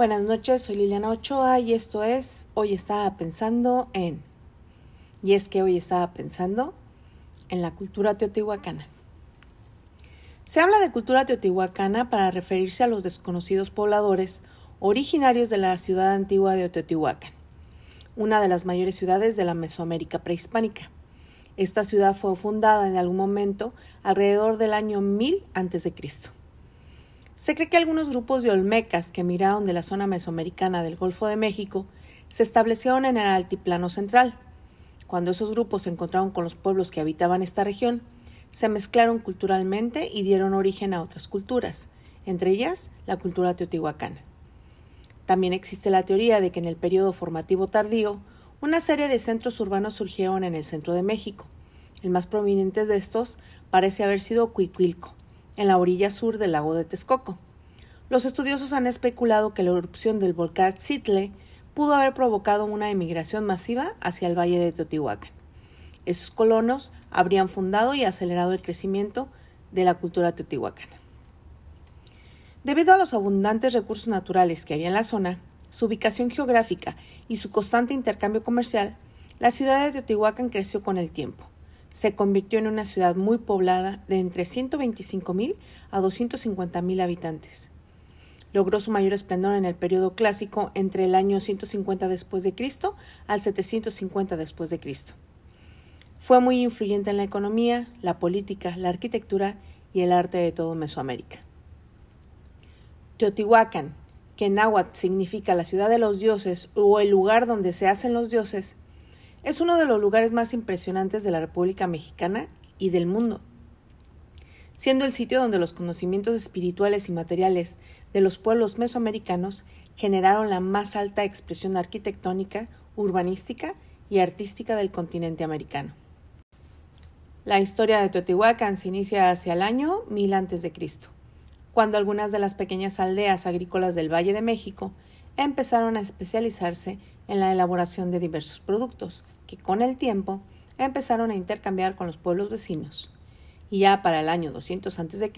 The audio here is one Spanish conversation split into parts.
Buenas noches, soy Liliana Ochoa y esto es Hoy estaba pensando en... Y es que hoy estaba pensando en la cultura teotihuacana. Se habla de cultura teotihuacana para referirse a los desconocidos pobladores originarios de la ciudad antigua de Teotihuacán, una de las mayores ciudades de la Mesoamérica prehispánica. Esta ciudad fue fundada en algún momento alrededor del año 1000 a.C. Se cree que algunos grupos de olmecas que miraron de la zona mesoamericana del Golfo de México se establecieron en el altiplano central. Cuando esos grupos se encontraron con los pueblos que habitaban esta región, se mezclaron culturalmente y dieron origen a otras culturas, entre ellas la cultura teotihuacana. También existe la teoría de que en el periodo formativo tardío, una serie de centros urbanos surgieron en el centro de México. El más prominente de estos parece haber sido Cuicuilco, en la orilla sur del lago de Texcoco. Los estudiosos han especulado que la erupción del volcán Zitle pudo haber provocado una emigración masiva hacia el valle de Teotihuacán. Esos colonos habrían fundado y acelerado el crecimiento de la cultura teotihuacana. Debido a los abundantes recursos naturales que había en la zona, su ubicación geográfica y su constante intercambio comercial, la ciudad de Teotihuacán creció con el tiempo se convirtió en una ciudad muy poblada de entre 125.000 a 250.000 habitantes. Logró su mayor esplendor en el periodo clásico entre el año 150 después de Cristo al 750 después de Cristo. Fue muy influyente en la economía, la política, la arquitectura y el arte de todo Mesoamérica. Teotihuacán, que en náhuatl significa la ciudad de los dioses o el lugar donde se hacen los dioses, es uno de los lugares más impresionantes de la República Mexicana y del mundo, siendo el sitio donde los conocimientos espirituales y materiales de los pueblos mesoamericanos generaron la más alta expresión arquitectónica, urbanística y artística del continente americano. La historia de Teotihuacán se inicia hacia el año 1000 a.C., cuando algunas de las pequeñas aldeas agrícolas del Valle de México empezaron a especializarse en la elaboración de diversos productos, que con el tiempo empezaron a intercambiar con los pueblos vecinos. Y ya para el año 200 a.C.,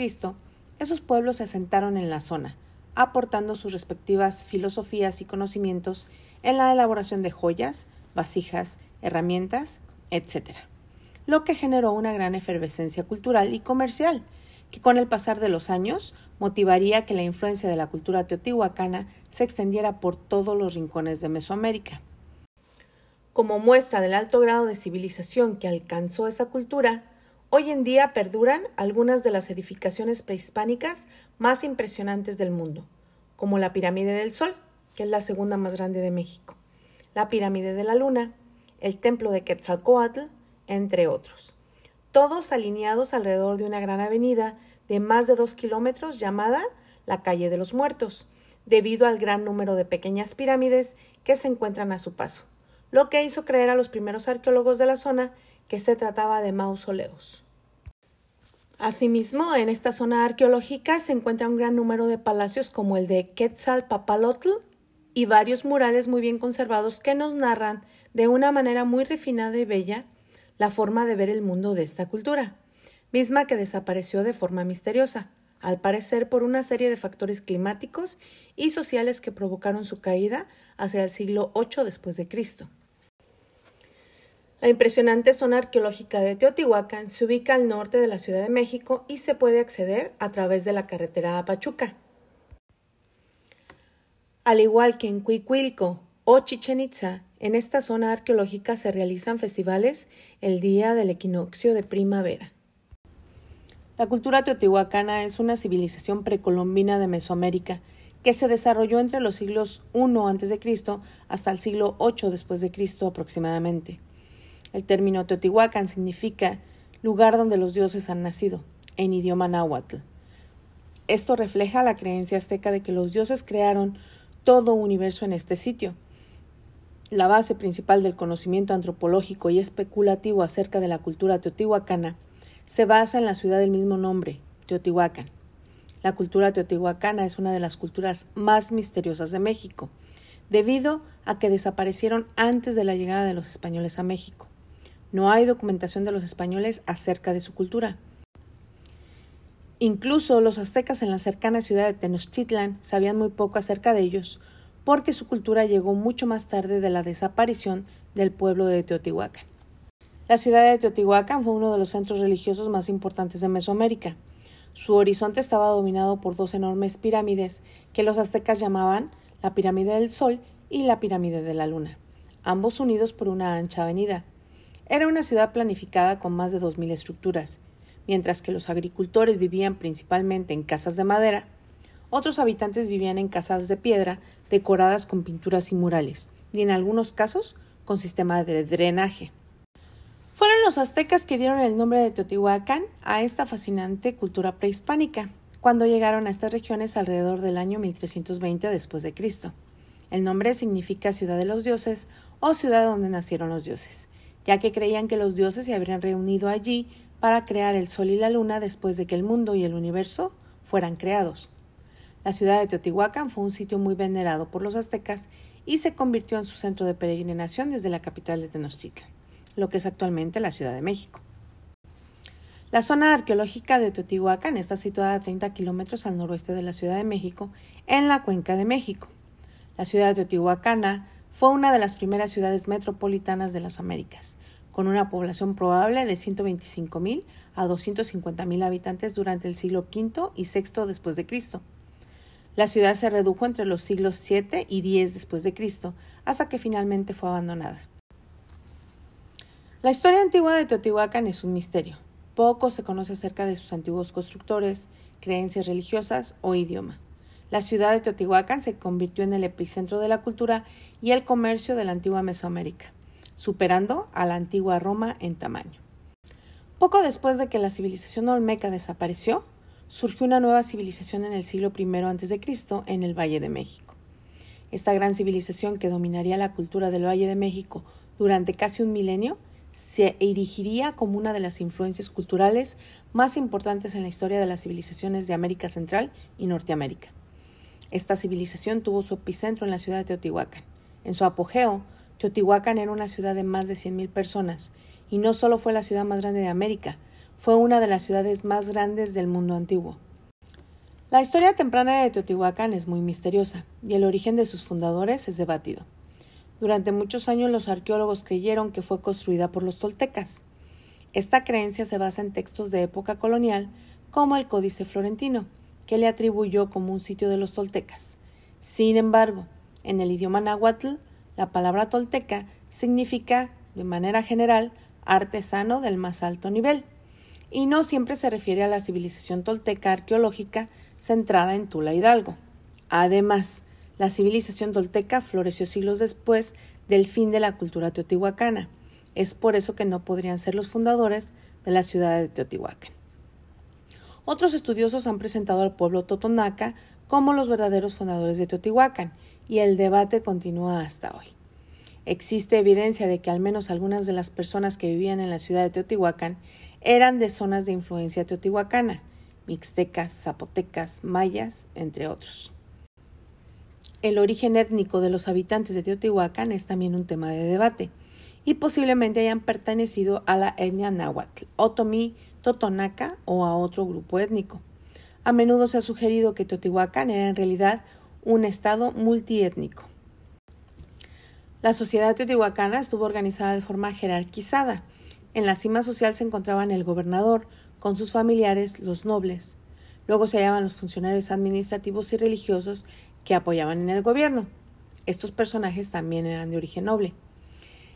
esos pueblos se asentaron en la zona, aportando sus respectivas filosofías y conocimientos en la elaboración de joyas, vasijas, herramientas, etc. Lo que generó una gran efervescencia cultural y comercial, que con el pasar de los años motivaría que la influencia de la cultura teotihuacana se extendiera por todos los rincones de Mesoamérica. Como muestra del alto grado de civilización que alcanzó esa cultura, hoy en día perduran algunas de las edificaciones prehispánicas más impresionantes del mundo, como la Pirámide del Sol, que es la segunda más grande de México, la Pirámide de la Luna, el Templo de Quetzalcoatl, entre otros todos alineados alrededor de una gran avenida de más de dos kilómetros llamada la Calle de los Muertos, debido al gran número de pequeñas pirámides que se encuentran a su paso, lo que hizo creer a los primeros arqueólogos de la zona que se trataba de mausoleos. Asimismo, en esta zona arqueológica se encuentra un gran número de palacios como el de Quetzalpapalotl y varios murales muy bien conservados que nos narran de una manera muy refinada y bella la forma de ver el mundo de esta cultura, misma que desapareció de forma misteriosa, al parecer por una serie de factores climáticos y sociales que provocaron su caída hacia el siglo VIII después de Cristo. La impresionante zona arqueológica de Teotihuacán se ubica al norte de la Ciudad de México y se puede acceder a través de la carretera a Pachuca. Al igual que en Cuicuilco o Chichen Itza, en esta zona arqueológica se realizan festivales el día del equinoccio de primavera. La cultura teotihuacana es una civilización precolombina de Mesoamérica que se desarrolló entre los siglos I a.C. hasta el siglo VIII después de Cristo aproximadamente. El término Teotihuacán significa lugar donde los dioses han nacido, en idioma náhuatl. Esto refleja la creencia azteca de que los dioses crearon todo universo en este sitio, la base principal del conocimiento antropológico y especulativo acerca de la cultura teotihuacana se basa en la ciudad del mismo nombre, Teotihuacán. La cultura teotihuacana es una de las culturas más misteriosas de México, debido a que desaparecieron antes de la llegada de los españoles a México. No hay documentación de los españoles acerca de su cultura. Incluso los aztecas en la cercana ciudad de Tenochtitlan sabían muy poco acerca de ellos, porque su cultura llegó mucho más tarde de la desaparición del pueblo de Teotihuacán. La ciudad de Teotihuacán fue uno de los centros religiosos más importantes de Mesoamérica. Su horizonte estaba dominado por dos enormes pirámides que los aztecas llamaban la pirámide del Sol y la pirámide de la Luna, ambos unidos por una ancha avenida. Era una ciudad planificada con más de 2.000 estructuras. Mientras que los agricultores vivían principalmente en casas de madera, otros habitantes vivían en casas de piedra decoradas con pinturas y murales, y en algunos casos con sistema de drenaje. Fueron los aztecas que dieron el nombre de Teotihuacán a esta fascinante cultura prehispánica, cuando llegaron a estas regiones alrededor del año 1320 después de Cristo. El nombre significa ciudad de los dioses o ciudad donde nacieron los dioses, ya que creían que los dioses se habrían reunido allí para crear el sol y la luna después de que el mundo y el universo fueran creados. La ciudad de Teotihuacán fue un sitio muy venerado por los aztecas y se convirtió en su centro de peregrinación desde la capital de Tenochtitlan, lo que es actualmente la Ciudad de México. La zona arqueológica de Teotihuacán está situada a 30 kilómetros al noroeste de la Ciudad de México, en la Cuenca de México. La ciudad de Teotihuacana fue una de las primeras ciudades metropolitanas de las Américas, con una población probable de 125.000 a 250.000 habitantes durante el siglo V y VI después de Cristo. La ciudad se redujo entre los siglos 7 y 10 después de Cristo, hasta que finalmente fue abandonada. La historia antigua de Teotihuacán es un misterio. Poco se conoce acerca de sus antiguos constructores, creencias religiosas o idioma. La ciudad de Teotihuacán se convirtió en el epicentro de la cultura y el comercio de la antigua Mesoamérica, superando a la antigua Roma en tamaño. Poco después de que la civilización olmeca desapareció, surgió una nueva civilización en el siglo I a.C. en el Valle de México. Esta gran civilización que dominaría la cultura del Valle de México durante casi un milenio se erigiría como una de las influencias culturales más importantes en la historia de las civilizaciones de América Central y Norteamérica. Esta civilización tuvo su epicentro en la ciudad de Teotihuacán. En su apogeo, Teotihuacán era una ciudad de más de 100.000 personas, y no solo fue la ciudad más grande de América, fue una de las ciudades más grandes del mundo antiguo. La historia temprana de Teotihuacán es muy misteriosa, y el origen de sus fundadores es debatido. Durante muchos años los arqueólogos creyeron que fue construida por los toltecas. Esta creencia se basa en textos de época colonial, como el Códice Florentino, que le atribuyó como un sitio de los toltecas. Sin embargo, en el idioma náhuatl, la palabra tolteca significa, de manera general, artesano del más alto nivel, y no siempre se refiere a la civilización tolteca arqueológica centrada en Tula Hidalgo. Además, la civilización tolteca floreció siglos después del fin de la cultura teotihuacana. Es por eso que no podrían ser los fundadores de la ciudad de Teotihuacán. Otros estudiosos han presentado al pueblo totonaca como los verdaderos fundadores de Teotihuacán, y el debate continúa hasta hoy. Existe evidencia de que al menos algunas de las personas que vivían en la ciudad de Teotihuacán eran de zonas de influencia teotihuacana, mixtecas, zapotecas, mayas, entre otros. El origen étnico de los habitantes de Teotihuacán es también un tema de debate, y posiblemente hayan pertenecido a la etnia náhuatl, otomí, totonaca o a otro grupo étnico. A menudo se ha sugerido que Teotihuacán era en realidad un estado multiétnico. La sociedad teotihuacana estuvo organizada de forma jerarquizada. En la cima social se encontraban el gobernador, con sus familiares, los nobles. Luego se hallaban los funcionarios administrativos y religiosos que apoyaban en el gobierno. Estos personajes también eran de origen noble.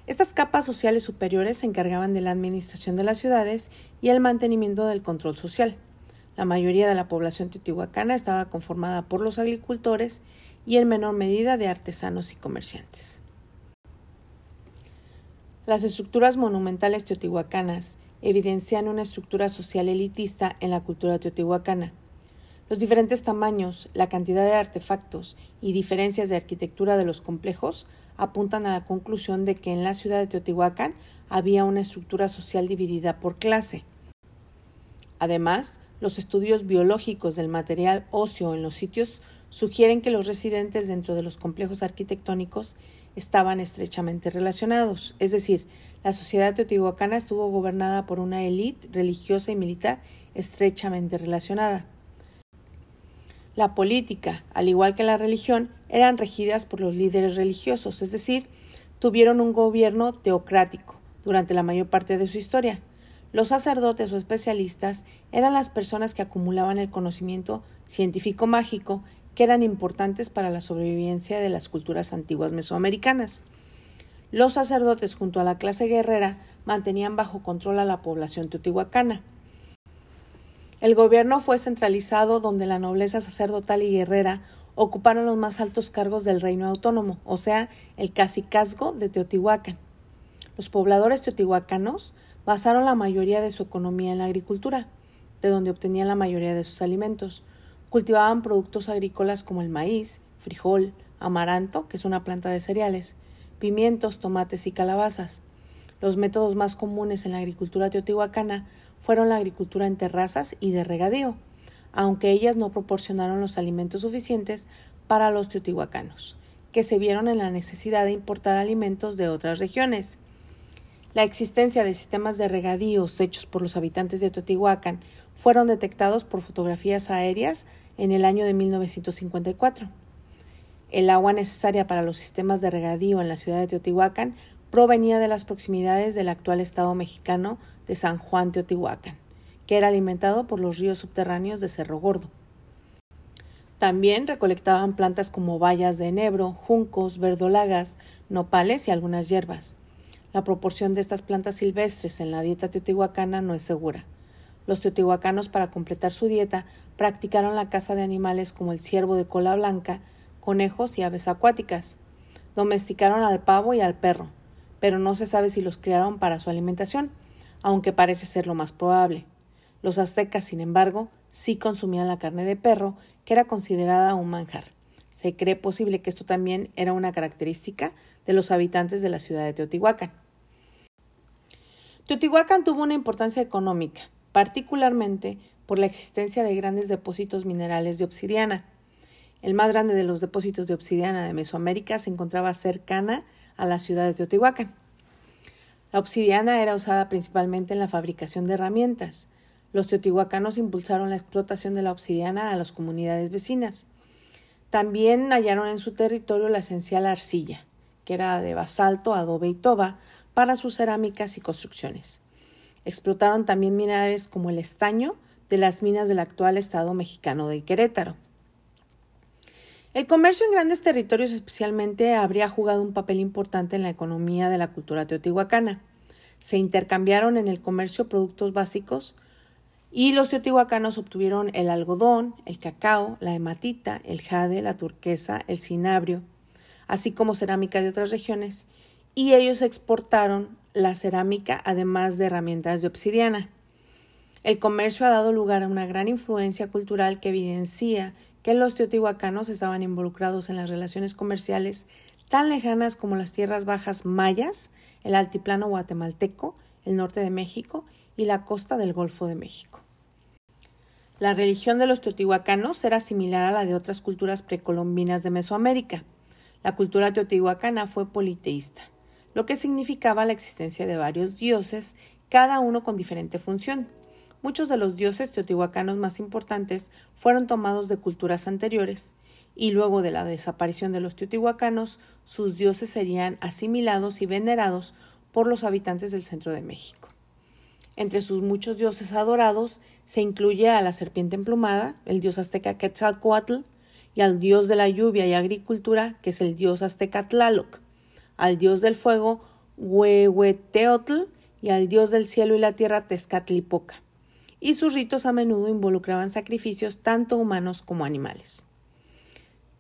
Estas capas sociales superiores se encargaban de la administración de las ciudades y el mantenimiento del control social. La mayoría de la población teotihuacana estaba conformada por los agricultores y en menor medida de artesanos y comerciantes. Las estructuras monumentales teotihuacanas evidencian una estructura social elitista en la cultura teotihuacana. Los diferentes tamaños, la cantidad de artefactos y diferencias de arquitectura de los complejos apuntan a la conclusión de que en la ciudad de Teotihuacán había una estructura social dividida por clase. Además, los estudios biológicos del material óseo en los sitios sugieren que los residentes dentro de los complejos arquitectónicos estaban estrechamente relacionados, es decir, la sociedad teotihuacana estuvo gobernada por una élite religiosa y militar estrechamente relacionada. La política, al igual que la religión, eran regidas por los líderes religiosos, es decir, tuvieron un gobierno teocrático durante la mayor parte de su historia. Los sacerdotes o especialistas eran las personas que acumulaban el conocimiento científico mágico que eran importantes para la sobrevivencia de las culturas antiguas mesoamericanas. Los sacerdotes junto a la clase guerrera mantenían bajo control a la población teotihuacana. El gobierno fue centralizado donde la nobleza sacerdotal y guerrera ocuparon los más altos cargos del reino autónomo, o sea, el cacicazgo de Teotihuacán. Los pobladores teotihuacanos basaron la mayoría de su economía en la agricultura, de donde obtenían la mayoría de sus alimentos. Cultivaban productos agrícolas como el maíz, frijol, amaranto, que es una planta de cereales, pimientos, tomates y calabazas. Los métodos más comunes en la agricultura teotihuacana fueron la agricultura en terrazas y de regadío, aunque ellas no proporcionaron los alimentos suficientes para los teotihuacanos, que se vieron en la necesidad de importar alimentos de otras regiones. La existencia de sistemas de regadíos hechos por los habitantes de Teotihuacán fueron detectados por fotografías aéreas en el año de 1954. El agua necesaria para los sistemas de regadío en la ciudad de Teotihuacán provenía de las proximidades del actual estado mexicano de San Juan Teotihuacán, que era alimentado por los ríos subterráneos de Cerro Gordo. También recolectaban plantas como bayas de enebro, juncos, verdolagas, nopales y algunas hierbas. La proporción de estas plantas silvestres en la dieta teotihuacana no es segura. Los teotihuacanos, para completar su dieta, practicaron la caza de animales como el ciervo de cola blanca, conejos y aves acuáticas. Domesticaron al pavo y al perro, pero no se sabe si los criaron para su alimentación, aunque parece ser lo más probable. Los aztecas, sin embargo, sí consumían la carne de perro, que era considerada un manjar. Se cree posible que esto también era una característica de los habitantes de la ciudad de Teotihuacán. Teotihuacán tuvo una importancia económica, particularmente por la existencia de grandes depósitos minerales de obsidiana. El más grande de los depósitos de obsidiana de Mesoamérica se encontraba cercana a la ciudad de Teotihuacán. La obsidiana era usada principalmente en la fabricación de herramientas. Los teotihuacanos impulsaron la explotación de la obsidiana a las comunidades vecinas. También hallaron en su territorio la esencial arcilla, que era de basalto, adobe y toba, para sus cerámicas y construcciones. Explotaron también minerales como el estaño de las minas del actual estado mexicano de Querétaro. El comercio en grandes territorios especialmente habría jugado un papel importante en la economía de la cultura teotihuacana. Se intercambiaron en el comercio productos básicos y los teotihuacanos obtuvieron el algodón, el cacao, la hematita, el jade, la turquesa, el cinabrio, así como cerámica de otras regiones, y ellos exportaron la cerámica además de herramientas de obsidiana. El comercio ha dado lugar a una gran influencia cultural que evidencia que los teotihuacanos estaban involucrados en las relaciones comerciales tan lejanas como las tierras bajas mayas, el altiplano guatemalteco, el norte de México y la costa del Golfo de México. La religión de los teotihuacanos era similar a la de otras culturas precolombinas de Mesoamérica. La cultura teotihuacana fue politeísta, lo que significaba la existencia de varios dioses, cada uno con diferente función. Muchos de los dioses teotihuacanos más importantes fueron tomados de culturas anteriores, y luego de la desaparición de los teotihuacanos, sus dioses serían asimilados y venerados por los habitantes del centro de México. Entre sus muchos dioses adorados se incluye a la serpiente emplumada, el dios azteca Quetzalcoatl, y al dios de la lluvia y agricultura, que es el dios azteca Tlaloc, al dios del fuego Huehueteotl y al dios del cielo y la tierra Tezcatlipoca y sus ritos a menudo involucraban sacrificios tanto humanos como animales.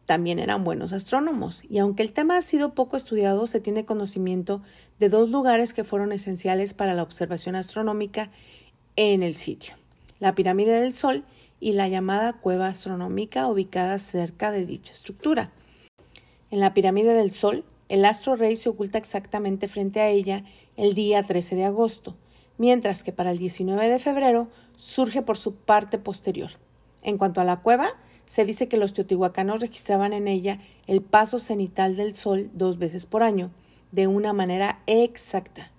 También eran buenos astrónomos, y aunque el tema ha sido poco estudiado, se tiene conocimiento de dos lugares que fueron esenciales para la observación astronómica en el sitio, la pirámide del Sol y la llamada cueva astronómica ubicada cerca de dicha estructura. En la pirámide del Sol, el astro rey se oculta exactamente frente a ella el día 13 de agosto, mientras que para el 19 de febrero surge por su parte posterior. En cuanto a la cueva, se dice que los teotihuacanos registraban en ella el paso cenital del sol dos veces por año, de una manera exacta.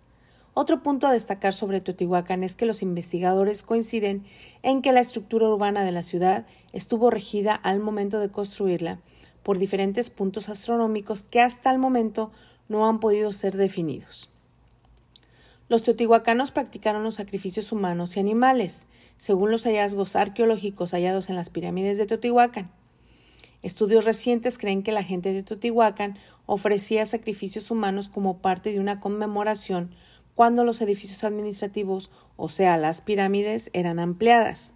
Otro punto a destacar sobre Teotihuacán es que los investigadores coinciden en que la estructura urbana de la ciudad estuvo regida al momento de construirla por diferentes puntos astronómicos que hasta el momento no han podido ser definidos. Los teotihuacanos practicaron los sacrificios humanos y animales, según los hallazgos arqueológicos hallados en las pirámides de Teotihuacán. Estudios recientes creen que la gente de Teotihuacán ofrecía sacrificios humanos como parte de una conmemoración cuando los edificios administrativos, o sea, las pirámides, eran ampliadas.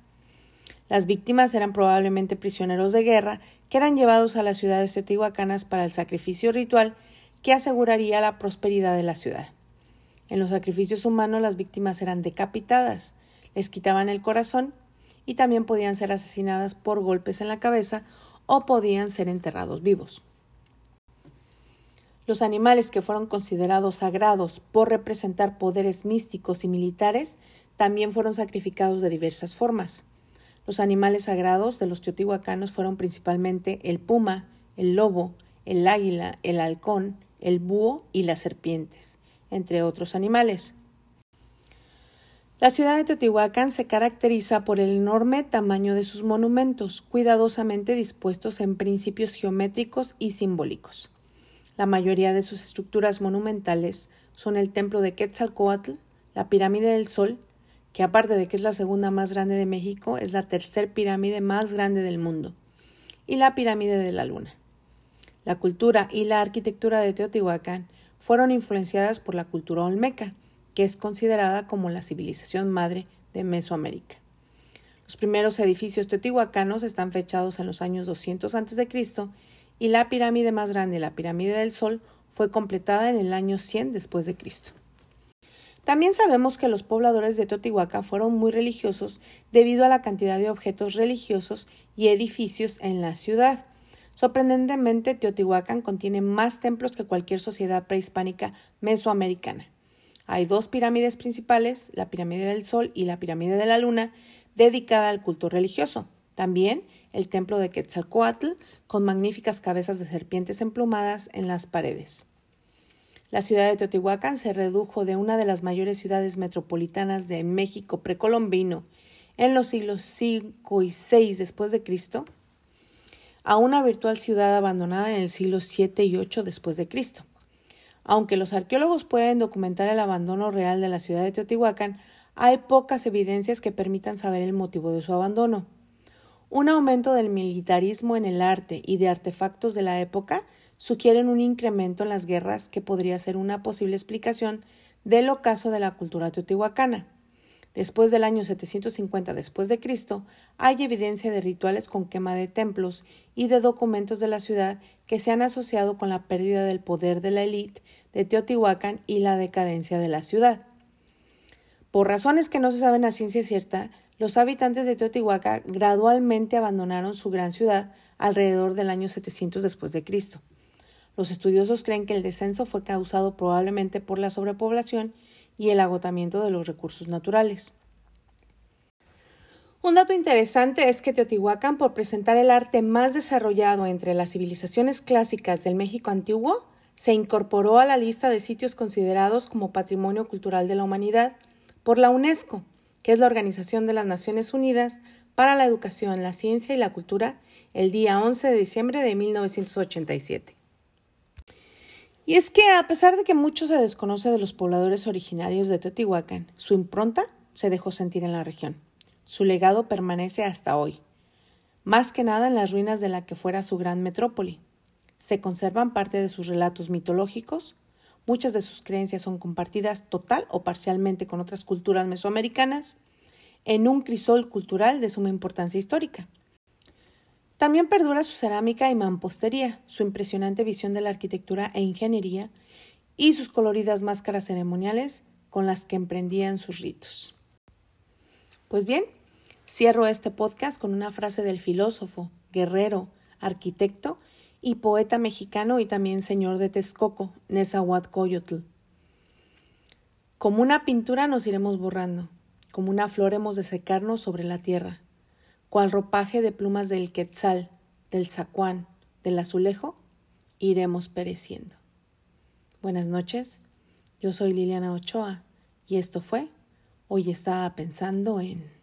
Las víctimas eran probablemente prisioneros de guerra que eran llevados a las ciudades teotihuacanas para el sacrificio ritual que aseguraría la prosperidad de la ciudad. En los sacrificios humanos las víctimas eran decapitadas, les quitaban el corazón y también podían ser asesinadas por golpes en la cabeza o podían ser enterrados vivos. Los animales que fueron considerados sagrados por representar poderes místicos y militares también fueron sacrificados de diversas formas. Los animales sagrados de los teotihuacanos fueron principalmente el puma, el lobo, el águila, el halcón, el búho y las serpientes, entre otros animales. La ciudad de Teotihuacán se caracteriza por el enorme tamaño de sus monumentos, cuidadosamente dispuestos en principios geométricos y simbólicos. La mayoría de sus estructuras monumentales son el templo de Quetzalcoatl, la pirámide del Sol, que aparte de que es la segunda más grande de México, es la tercer pirámide más grande del mundo, y la pirámide de la Luna. La cultura y la arquitectura de Teotihuacán fueron influenciadas por la cultura olmeca, que es considerada como la civilización madre de Mesoamérica. Los primeros edificios teotihuacanos están fechados en los años 200 a.C y la pirámide más grande, la pirámide del Sol, fue completada en el año 100 después de Cristo. También sabemos que los pobladores de Teotihuacán fueron muy religiosos debido a la cantidad de objetos religiosos y edificios en la ciudad. Sorprendentemente, Teotihuacán contiene más templos que cualquier sociedad prehispánica mesoamericana. Hay dos pirámides principales, la pirámide del Sol y la pirámide de la Luna, dedicada al culto religioso. También el templo de Quetzalcoatl, con magníficas cabezas de serpientes emplumadas en las paredes. La ciudad de Teotihuacán se redujo de una de las mayores ciudades metropolitanas de México precolombino en los siglos V y VI después de Cristo a una virtual ciudad abandonada en el siglo VII y VIII después de Cristo. Aunque los arqueólogos pueden documentar el abandono real de la ciudad de Teotihuacán, hay pocas evidencias que permitan saber el motivo de su abandono. Un aumento del militarismo en el arte y de artefactos de la época sugieren un incremento en las guerras que podría ser una posible explicación del ocaso de la cultura teotihuacana. Después del año 750 después de Cristo, hay evidencia de rituales con quema de templos y de documentos de la ciudad que se han asociado con la pérdida del poder de la élite de Teotihuacán y la decadencia de la ciudad. Por razones que no se saben a ciencia cierta, los habitantes de Teotihuacán gradualmente abandonaron su gran ciudad alrededor del año 700 después de Cristo. Los estudiosos creen que el descenso fue causado probablemente por la sobrepoblación y el agotamiento de los recursos naturales. Un dato interesante es que Teotihuacán, por presentar el arte más desarrollado entre las civilizaciones clásicas del México antiguo, se incorporó a la lista de sitios considerados como Patrimonio Cultural de la Humanidad por la UNESCO que es la Organización de las Naciones Unidas para la Educación, la Ciencia y la Cultura, el día 11 de diciembre de 1987. Y es que a pesar de que mucho se desconoce de los pobladores originarios de Teotihuacán, su impronta se dejó sentir en la región. Su legado permanece hasta hoy, más que nada en las ruinas de la que fuera su gran metrópoli. Se conservan parte de sus relatos mitológicos, Muchas de sus creencias son compartidas total o parcialmente con otras culturas mesoamericanas en un crisol cultural de suma importancia histórica. También perdura su cerámica y mampostería, su impresionante visión de la arquitectura e ingeniería y sus coloridas máscaras ceremoniales con las que emprendían sus ritos. Pues bien, cierro este podcast con una frase del filósofo, guerrero, arquitecto y poeta mexicano y también señor de Texcoco, Nezahualcóyotl. Como una pintura nos iremos borrando, como una flor hemos de secarnos sobre la tierra, cual ropaje de plumas del quetzal, del zacuán, del azulejo, iremos pereciendo. Buenas noches, yo soy Liliana Ochoa Y esto fue, hoy estaba pensando en...